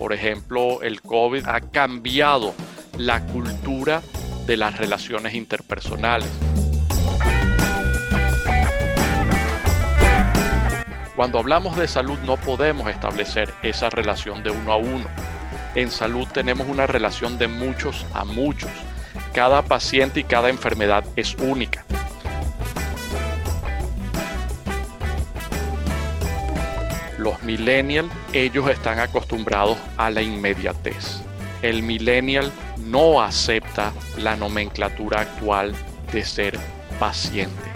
Por ejemplo, el COVID ha cambiado la cultura de las relaciones interpersonales. Cuando hablamos de salud no podemos establecer esa relación de uno a uno. En salud tenemos una relación de muchos a muchos. Cada paciente y cada enfermedad es única. Los millennials, ellos están acostumbrados a la inmediatez. El millennial no acepta la nomenclatura actual de ser paciente.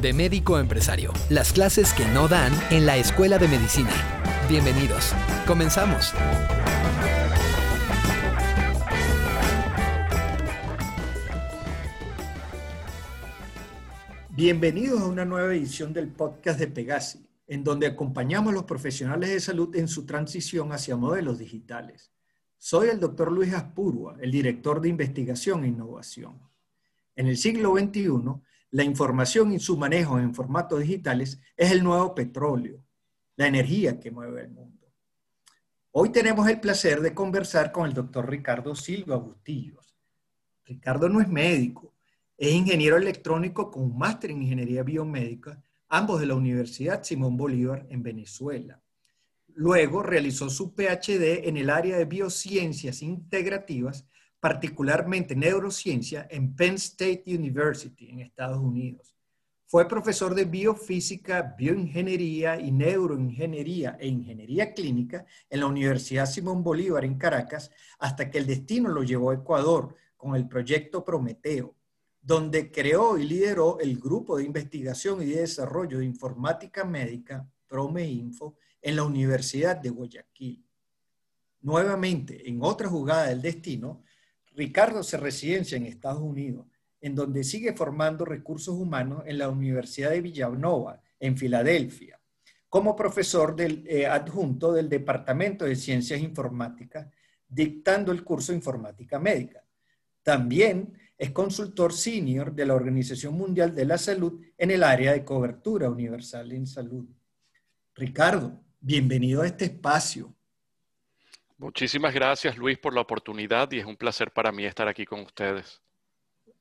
De médico empresario, las clases que no dan en la escuela de medicina. Bienvenidos. Comenzamos. Bienvenidos a una nueva edición del podcast de Pegasi, en donde acompañamos a los profesionales de salud en su transición hacia modelos digitales. Soy el doctor Luis Aspurua, el director de investigación e innovación. En el siglo XXI, la información y su manejo en formatos digitales es el nuevo petróleo, la energía que mueve el mundo. Hoy tenemos el placer de conversar con el doctor Ricardo Silva Bustillos. Ricardo no es médico, es ingeniero electrónico con un máster en ingeniería biomédica, ambos de la Universidad Simón Bolívar en Venezuela. Luego realizó su PhD en el área de biociencias integrativas, particularmente neurociencia, en Penn State University en Estados Unidos. Fue profesor de biofísica, bioingeniería y neuroingeniería e ingeniería clínica en la Universidad Simón Bolívar en Caracas hasta que el destino lo llevó a Ecuador con el proyecto Prometeo, donde creó y lideró el grupo de investigación y de desarrollo de informática médica, PromeInfo, en la Universidad de Guayaquil. Nuevamente, en otra jugada del destino, Ricardo se residencia en Estados Unidos, en donde sigue formando recursos humanos en la Universidad de Villanova, en Filadelfia, como profesor del, eh, adjunto del Departamento de Ciencias Informáticas, dictando el curso Informática Médica. También es consultor senior de la Organización Mundial de la Salud en el área de cobertura universal en salud. Ricardo, bienvenido a este espacio. Muchísimas gracias Luis por la oportunidad y es un placer para mí estar aquí con ustedes.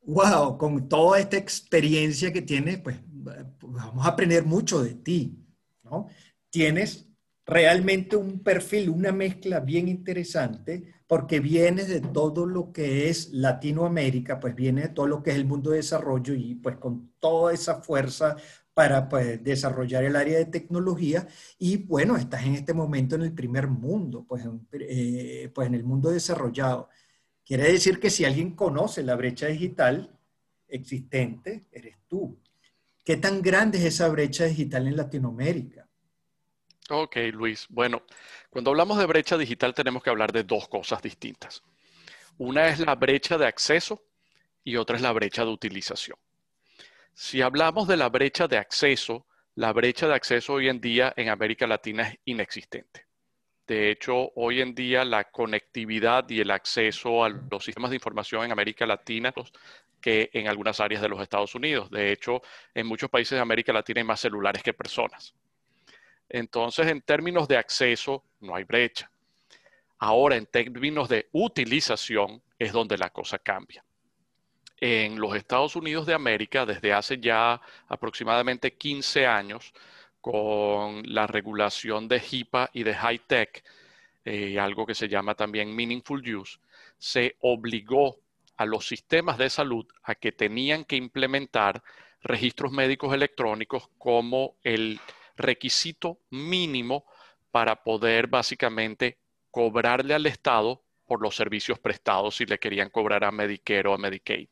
Wow, con toda esta experiencia que tienes, pues vamos a aprender mucho de ti, ¿no? Tienes realmente un perfil, una mezcla bien interesante, porque vienes de todo lo que es Latinoamérica, pues viene de todo lo que es el mundo de desarrollo y pues con toda esa fuerza para pues, desarrollar el área de tecnología y bueno, estás en este momento en el primer mundo, pues, eh, pues en el mundo desarrollado. Quiere decir que si alguien conoce la brecha digital existente, eres tú. ¿Qué tan grande es esa brecha digital en Latinoamérica? Ok, Luis. Bueno, cuando hablamos de brecha digital tenemos que hablar de dos cosas distintas. Una es la brecha de acceso y otra es la brecha de utilización. Si hablamos de la brecha de acceso, la brecha de acceso hoy en día en América Latina es inexistente. De hecho, hoy en día la conectividad y el acceso a los sistemas de información en América Latina que en algunas áreas de los Estados Unidos. De hecho, en muchos países de América Latina hay más celulares que personas. Entonces, en términos de acceso, no hay brecha. Ahora, en términos de utilización, es donde la cosa cambia. En los Estados Unidos de América, desde hace ya aproximadamente 15 años, con la regulación de HIPAA y de High Tech, eh, algo que se llama también Meaningful Use, se obligó a los sistemas de salud a que tenían que implementar registros médicos electrónicos como el requisito mínimo para poder básicamente cobrarle al Estado por los servicios prestados si le querían cobrar a Medicare o a Medicaid.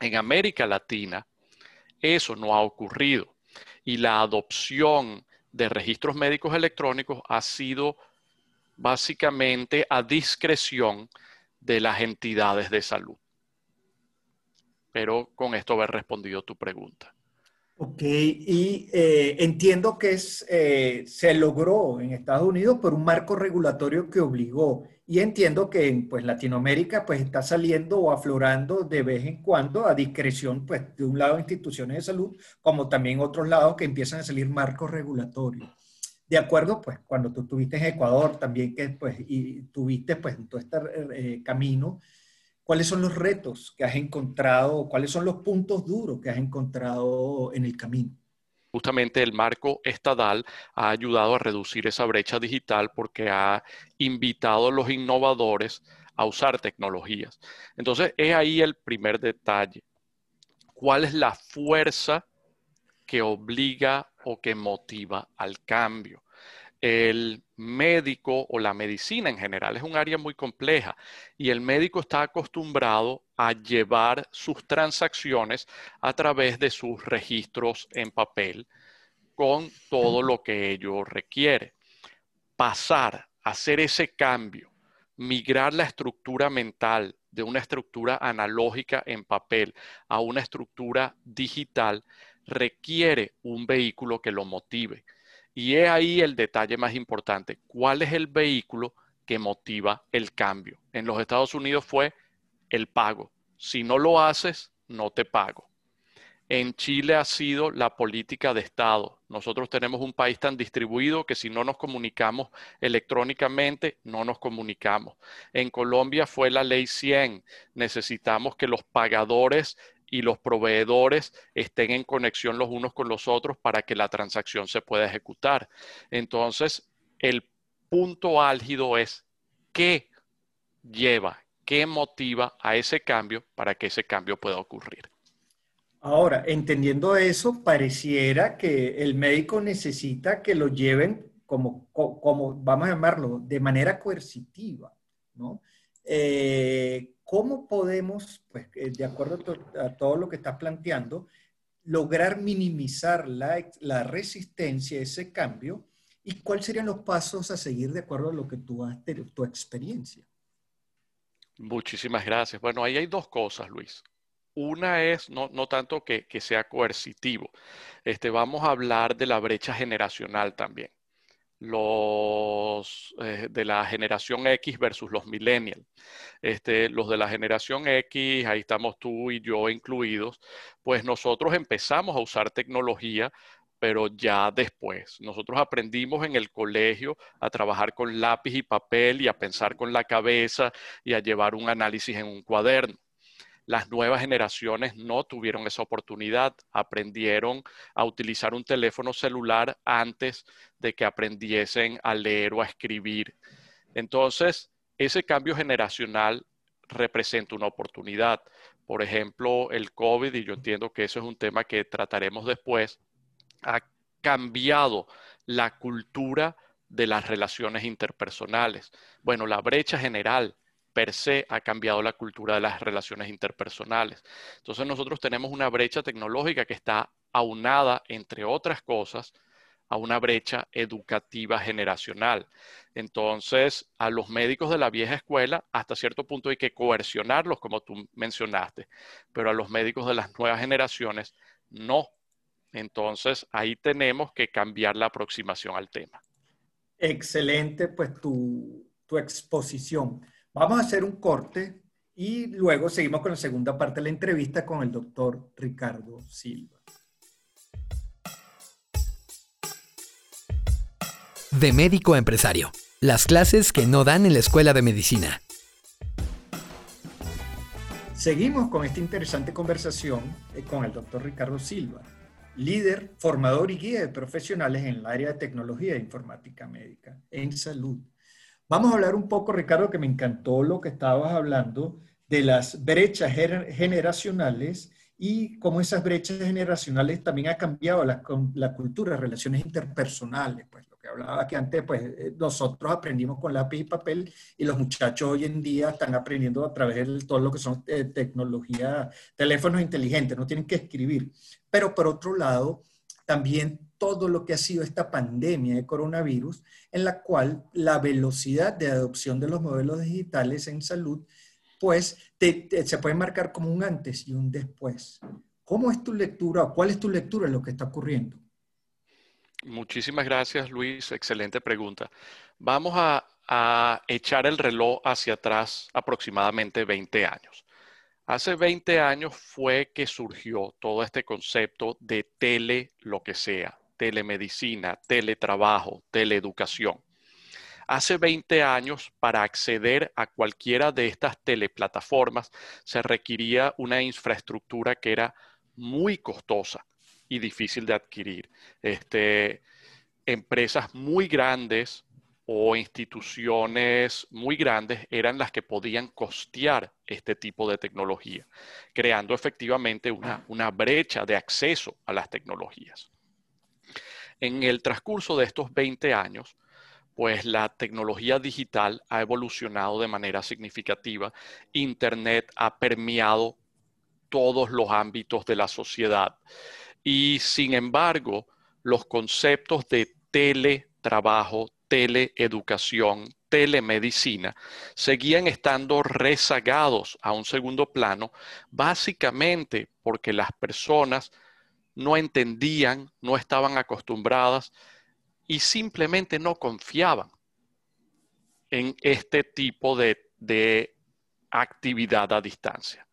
En América Latina eso no ha ocurrido y la adopción de registros médicos electrónicos ha sido básicamente a discreción de las entidades de salud. Pero con esto haber respondido tu pregunta. Ok, y eh, entiendo que es, eh, se logró en Estados Unidos por un marco regulatorio que obligó. Y entiendo que en pues, Latinoamérica pues, está saliendo o aflorando de vez en cuando a discreción, pues, de un lado instituciones de salud, como también otros lados que empiezan a salir marcos regulatorios. De acuerdo, pues, cuando tú estuviste en Ecuador también, que pues, y tuviste pues, todo este eh, camino, ¿Cuáles son los retos que has encontrado? ¿Cuáles son los puntos duros que has encontrado en el camino? Justamente el marco estadal ha ayudado a reducir esa brecha digital porque ha invitado a los innovadores a usar tecnologías. Entonces, es ahí el primer detalle. ¿Cuál es la fuerza que obliga o que motiva al cambio? El médico o la medicina en general es un área muy compleja y el médico está acostumbrado a llevar sus transacciones a través de sus registros en papel con todo lo que ello requiere. Pasar, hacer ese cambio, migrar la estructura mental de una estructura analógica en papel a una estructura digital requiere un vehículo que lo motive y es ahí el detalle más importante. ¿Cuál es el vehículo que motiva el cambio? En los Estados Unidos fue el pago. Si no lo haces, no te pago. En Chile ha sido la política de Estado. Nosotros tenemos un país tan distribuido que si no nos comunicamos electrónicamente, no nos comunicamos. En Colombia fue la ley 100. Necesitamos que los pagadores y los proveedores estén en conexión los unos con los otros para que la transacción se pueda ejecutar. Entonces, el punto álgido es qué lleva, qué motiva a ese cambio para que ese cambio pueda ocurrir. Ahora, entendiendo eso, pareciera que el médico necesita que lo lleven como, como vamos a llamarlo, de manera coercitiva, ¿no? Eh, ¿Cómo podemos, pues, eh, de acuerdo a todo lo que estás planteando, lograr minimizar la, resistencia a ese cambio? ¿Y cuáles serían los pasos a seguir de acuerdo a lo que tú has tu experiencia? Muchísimas gracias. Bueno, ahí hay dos cosas, Luis. Una es no, tanto que, que, sea coercitivo. Este, vamos a hablar de la brecha generacional también los eh, de la generación X versus los millennials. Este, los de la generación X, ahí estamos tú y yo incluidos, pues nosotros empezamos a usar tecnología pero ya después. Nosotros aprendimos en el colegio a trabajar con lápiz y papel y a pensar con la cabeza y a llevar un análisis en un cuaderno. Las nuevas generaciones no tuvieron esa oportunidad, aprendieron a utilizar un teléfono celular antes de que aprendiesen a leer o a escribir. Entonces, ese cambio generacional representa una oportunidad. Por ejemplo, el COVID, y yo entiendo que eso es un tema que trataremos después, ha cambiado la cultura de las relaciones interpersonales. Bueno, la brecha general per se ha cambiado la cultura de las relaciones interpersonales. Entonces nosotros tenemos una brecha tecnológica que está aunada, entre otras cosas, a una brecha educativa generacional. Entonces, a los médicos de la vieja escuela, hasta cierto punto hay que coercionarlos, como tú mencionaste, pero a los médicos de las nuevas generaciones, no. Entonces, ahí tenemos que cambiar la aproximación al tema. Excelente, pues tu, tu exposición. Vamos a hacer un corte y luego seguimos con la segunda parte de la entrevista con el doctor Ricardo Silva. De médico a empresario. Las clases que no dan en la escuela de medicina. Seguimos con esta interesante conversación eh, con el doctor Ricardo Silva, líder, formador y guía de profesionales en el área de tecnología e informática médica en salud. Vamos a hablar un poco, Ricardo, que me encantó lo que estabas hablando de las brechas generacionales y cómo esas brechas generacionales también ha cambiado la, la cultura, relaciones interpersonales. Pues lo que hablaba que antes, pues eh, nosotros aprendimos con lápiz y papel y los muchachos hoy en día están aprendiendo a través de todo lo que son eh, tecnología, teléfonos inteligentes, no tienen que escribir. Pero por otro lado, también todo lo que ha sido esta pandemia de coronavirus, en la cual la velocidad de adopción de los modelos digitales en salud, pues se puede marcar como un antes y un después. ¿Cómo es tu lectura o cuál es tu lectura de lo que está ocurriendo? Muchísimas gracias, Luis. Excelente pregunta. Vamos a, a, echar el reloj hacia atrás aproximadamente 20 años. Hace 20 años fue que surgió todo este concepto de tele lo que sea, telemedicina, teletrabajo, teleeducación. Hace 20 años, para acceder a cualquiera de estas teleplataformas, se requería una infraestructura que era muy costosa y difícil de adquirir. Este, empresas muy grandes o instituciones muy grandes eran las que podían costear este tipo de tecnología, creando efectivamente una, una brecha de acceso a las tecnologías. En el transcurso de estos 20 años, pues la tecnología digital ha evolucionado de manera significativa. Internet ha permeado todos los ámbitos de la sociedad. Y sin embargo, los conceptos de teletrabajo, teleeducación, telemedicina, seguían estando rezagados a un segundo plano, básicamente porque las personas no entendían, no estaban acostumbradas y simplemente no confiaban en este tipo de, de actividad a distancia.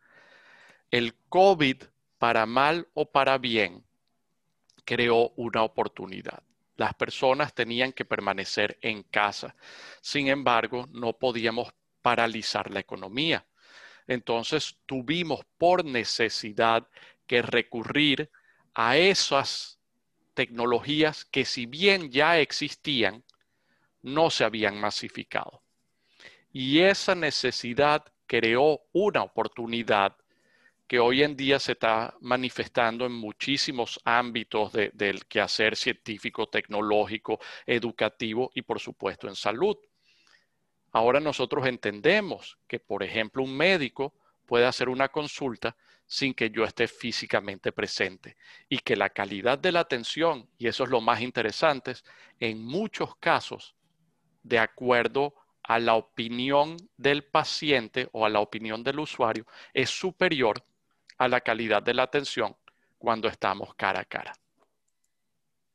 El COVID, para mal o para bien, creó una oportunidad. Las personas tenían que permanecer en casa. Sin embargo, no podíamos paralizar la economía. Entonces tuvimos por necesidad que recurrir a esas tecnologías que si bien ya existían, no se habían masificado. Y esa necesidad creó una oportunidad que hoy en día se está manifestando en muchísimos ámbitos del quehacer científico, tecnológico, educativo y por supuesto en salud. Ahora nosotros entendemos que, por ejemplo, un médico puede hacer una consulta sin que yo esté físicamente presente y que la calidad de la atención, y eso es lo más interesante, en muchos casos, de acuerdo a la opinión del paciente o a la opinión del usuario, es superior a la calidad de la atención cuando estamos cara a cara.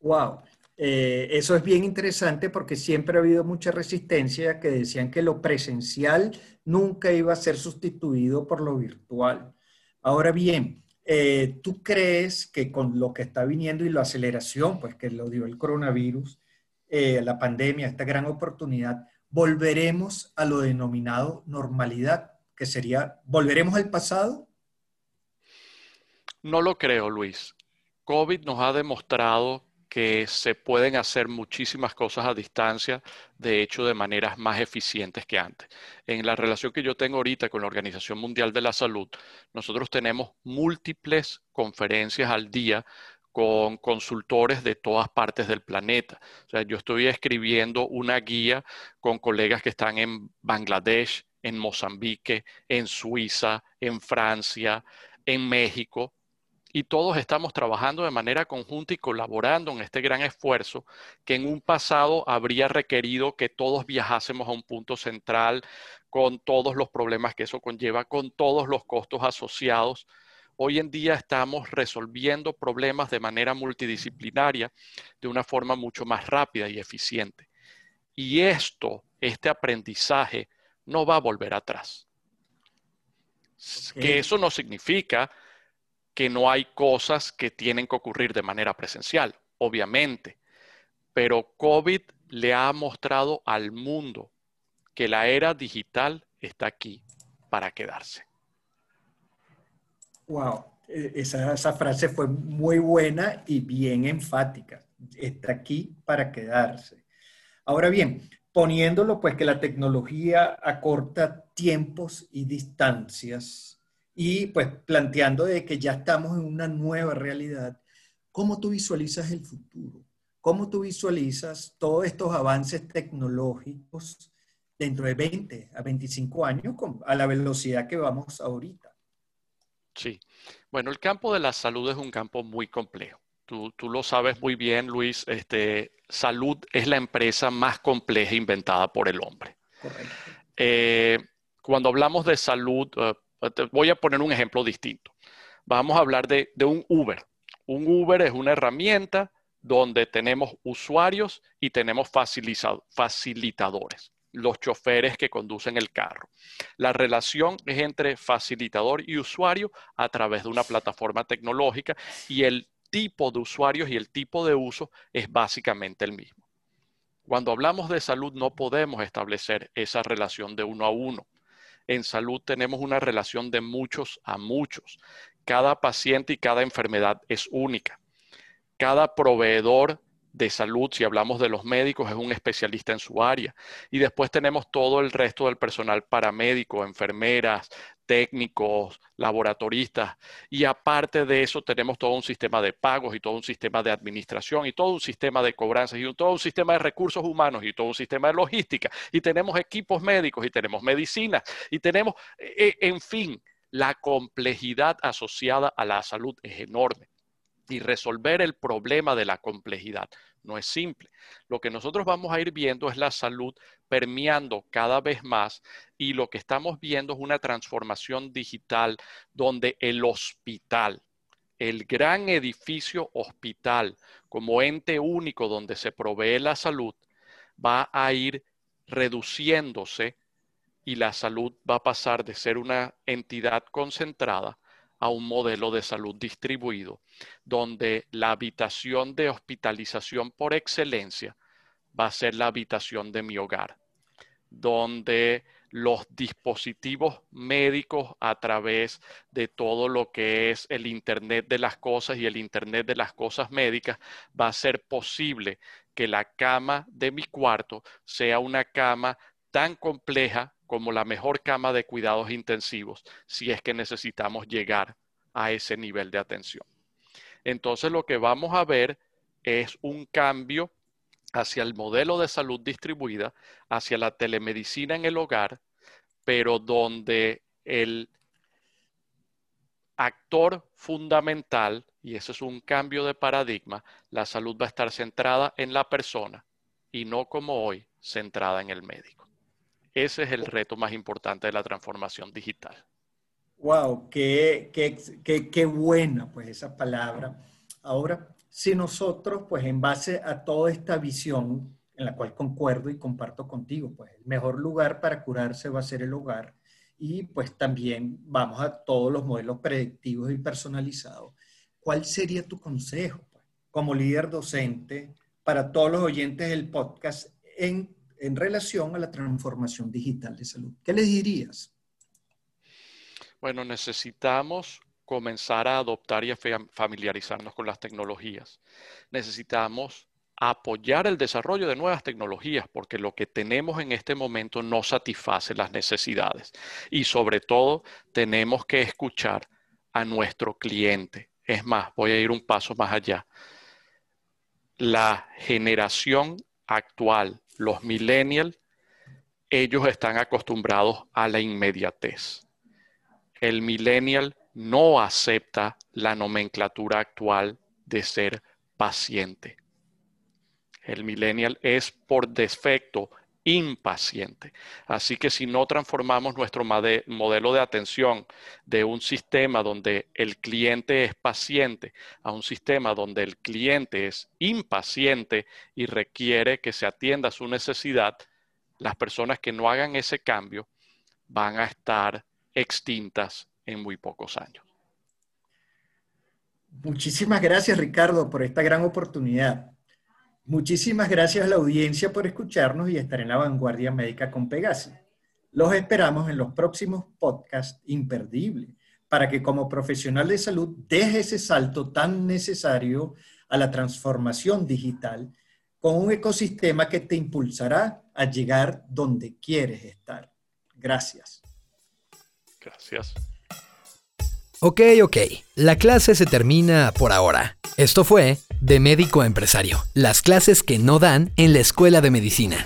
Wow, eh, eso es bien interesante porque siempre ha habido mucha resistencia que decían que lo presencial nunca iba a ser sustituido por lo virtual. Ahora bien, eh, ¿tú crees que con lo que está viniendo y la aceleración, pues que lo dio el coronavirus, eh, la pandemia, esta gran oportunidad, volveremos a lo denominado normalidad, que sería, ¿volveremos al pasado? No lo creo, Luis. COVID nos ha demostrado que se pueden hacer muchísimas cosas a distancia, de hecho, de maneras más eficientes que antes. En la relación que yo tengo ahorita con la Organización Mundial de la Salud, nosotros tenemos múltiples conferencias al día con consultores de todas partes del planeta. O sea, yo estoy escribiendo una guía con colegas que están en Bangladesh, en Mozambique, en Suiza, en Francia, en México, y todos estamos trabajando de manera conjunta y colaborando en este gran esfuerzo que en un pasado habría requerido que todos viajásemos a un punto central con todos los problemas que eso conlleva, con todos los costos asociados. Hoy en día estamos resolviendo problemas de manera multidisciplinaria de una forma mucho más rápida y eficiente. Y esto, este aprendizaje, no va a volver atrás. Que eso no significa que no hay cosas que tienen que ocurrir de manera presencial, obviamente, pero COVID le ha mostrado al mundo que la era digital está aquí para quedarse. Wow, e, esa, esa, frase fue muy buena y bien enfática. Está aquí para quedarse. Ahora bien, poniéndolo pues que la tecnología acorta tiempos y distancias, y pues planteando de que ya estamos en una nueva realidad, ¿cómo tú visualizas el futuro? ¿Cómo tú visualizas todos estos avances tecnológicos dentro de 20 a 25 años a la velocidad que vamos ahorita? Sí, bueno, el campo de la salud es un campo muy complejo. Tú, lo sabes muy bien, Luis, este, salud es la empresa más compleja inventada por el hombre. Correcto. Eh, cuando hablamos de salud, voy a poner un ejemplo distinto. Vamos a hablar de, de un Uber. Un Uber es una herramienta donde tenemos usuarios y tenemos facilitadores, los choferes que conducen el carro. La relación es entre facilitador y usuario a través de una plataforma tecnológica y el tipo de usuarios y el tipo de uso es básicamente el mismo. Cuando hablamos de salud no podemos establecer esa relación de uno a uno. En salud tenemos una relación de muchos a muchos. Cada paciente y cada enfermedad es única. Cada proveedor de salud, si hablamos de los médicos, es un especialista en su área. Y después tenemos todo el resto del personal paramédico, enfermeras, técnicos, laboratoristas. Y aparte de eso, tenemos todo un sistema de pagos y todo un sistema de administración y todo un sistema de cobranzas y todo un sistema de recursos humanos y todo un sistema de logística. Y tenemos equipos médicos y tenemos medicina y tenemos, e, e, en fin, la complejidad asociada a la salud es enorme y resolver el problema de la complejidad. No es simple. Lo que nosotros vamos a ir viendo es la salud permeando cada vez más y lo que estamos viendo es una transformación digital donde el hospital, el gran edificio hospital como ente único donde se provee la salud, va a ir reduciéndose y la salud va a pasar de ser una entidad concentrada a un modelo de salud distribuido, donde la habitación de hospitalización por excelencia va a ser la habitación de mi hogar, donde los dispositivos médicos a través de todo lo que es el Internet de las cosas y el Internet de las cosas médicas, va a ser posible que la cama de mi cuarto sea una cama tan compleja como la mejor cama de cuidados intensivos si es que necesitamos llegar a ese nivel de atención. Entonces lo que vamos a ver es un cambio hacia el modelo de salud distribuida, hacia la telemedicina en el hogar, pero donde el actor fundamental, y eso es un cambio de paradigma, la salud va a estar centrada en la persona y no como hoy, centrada en el médico. Ese es el reto más importante de la transformación digital. Wow, qué, qué, qué, buena pues esa palabra. Ahora, si nosotros pues en base a toda esta visión en la cual concuerdo y comparto contigo, pues el mejor lugar para curarse va a ser el hogar y pues también vamos a todos los modelos predictivos y personalizados. ¿Cuál sería tu consejo pues, como líder docente para todos los oyentes del podcast en en relación a la transformación digital de salud. ¿Qué les dirías? Bueno, necesitamos comenzar a adoptar y a familiarizarnos con las tecnologías. Necesitamos apoyar el desarrollo de nuevas tecnologías porque lo que tenemos en este momento no satisface las necesidades. Y sobre todo, tenemos que escuchar a nuestro cliente. Es más, voy a ir un paso más allá. La generación actual los millennials, ellos están acostumbrados a la inmediatez. El millennial no acepta la nomenclatura actual de ser paciente. El millennial es por defecto impaciente. Así que si no transformamos nuestro modelo de atención de un sistema donde el cliente es paciente a un sistema donde el cliente es impaciente y requiere que se atienda su necesidad, las personas que no hagan ese cambio van a estar extintas en muy pocos años. Muchísimas gracias, Ricardo, por esta gran oportunidad. Muchísimas gracias a la audiencia por escucharnos y estar en la vanguardia médica con Pegasi. Los esperamos en los próximos podcasts imperdibles para que como profesional de salud deje ese salto tan necesario a la transformación digital con un ecosistema que te impulsará a llegar donde quieres estar. Gracias. Gracias. Ok, ok. La clase se termina por ahora. Esto fue De Médico a Empresario, las clases que no dan en la Escuela de Medicina.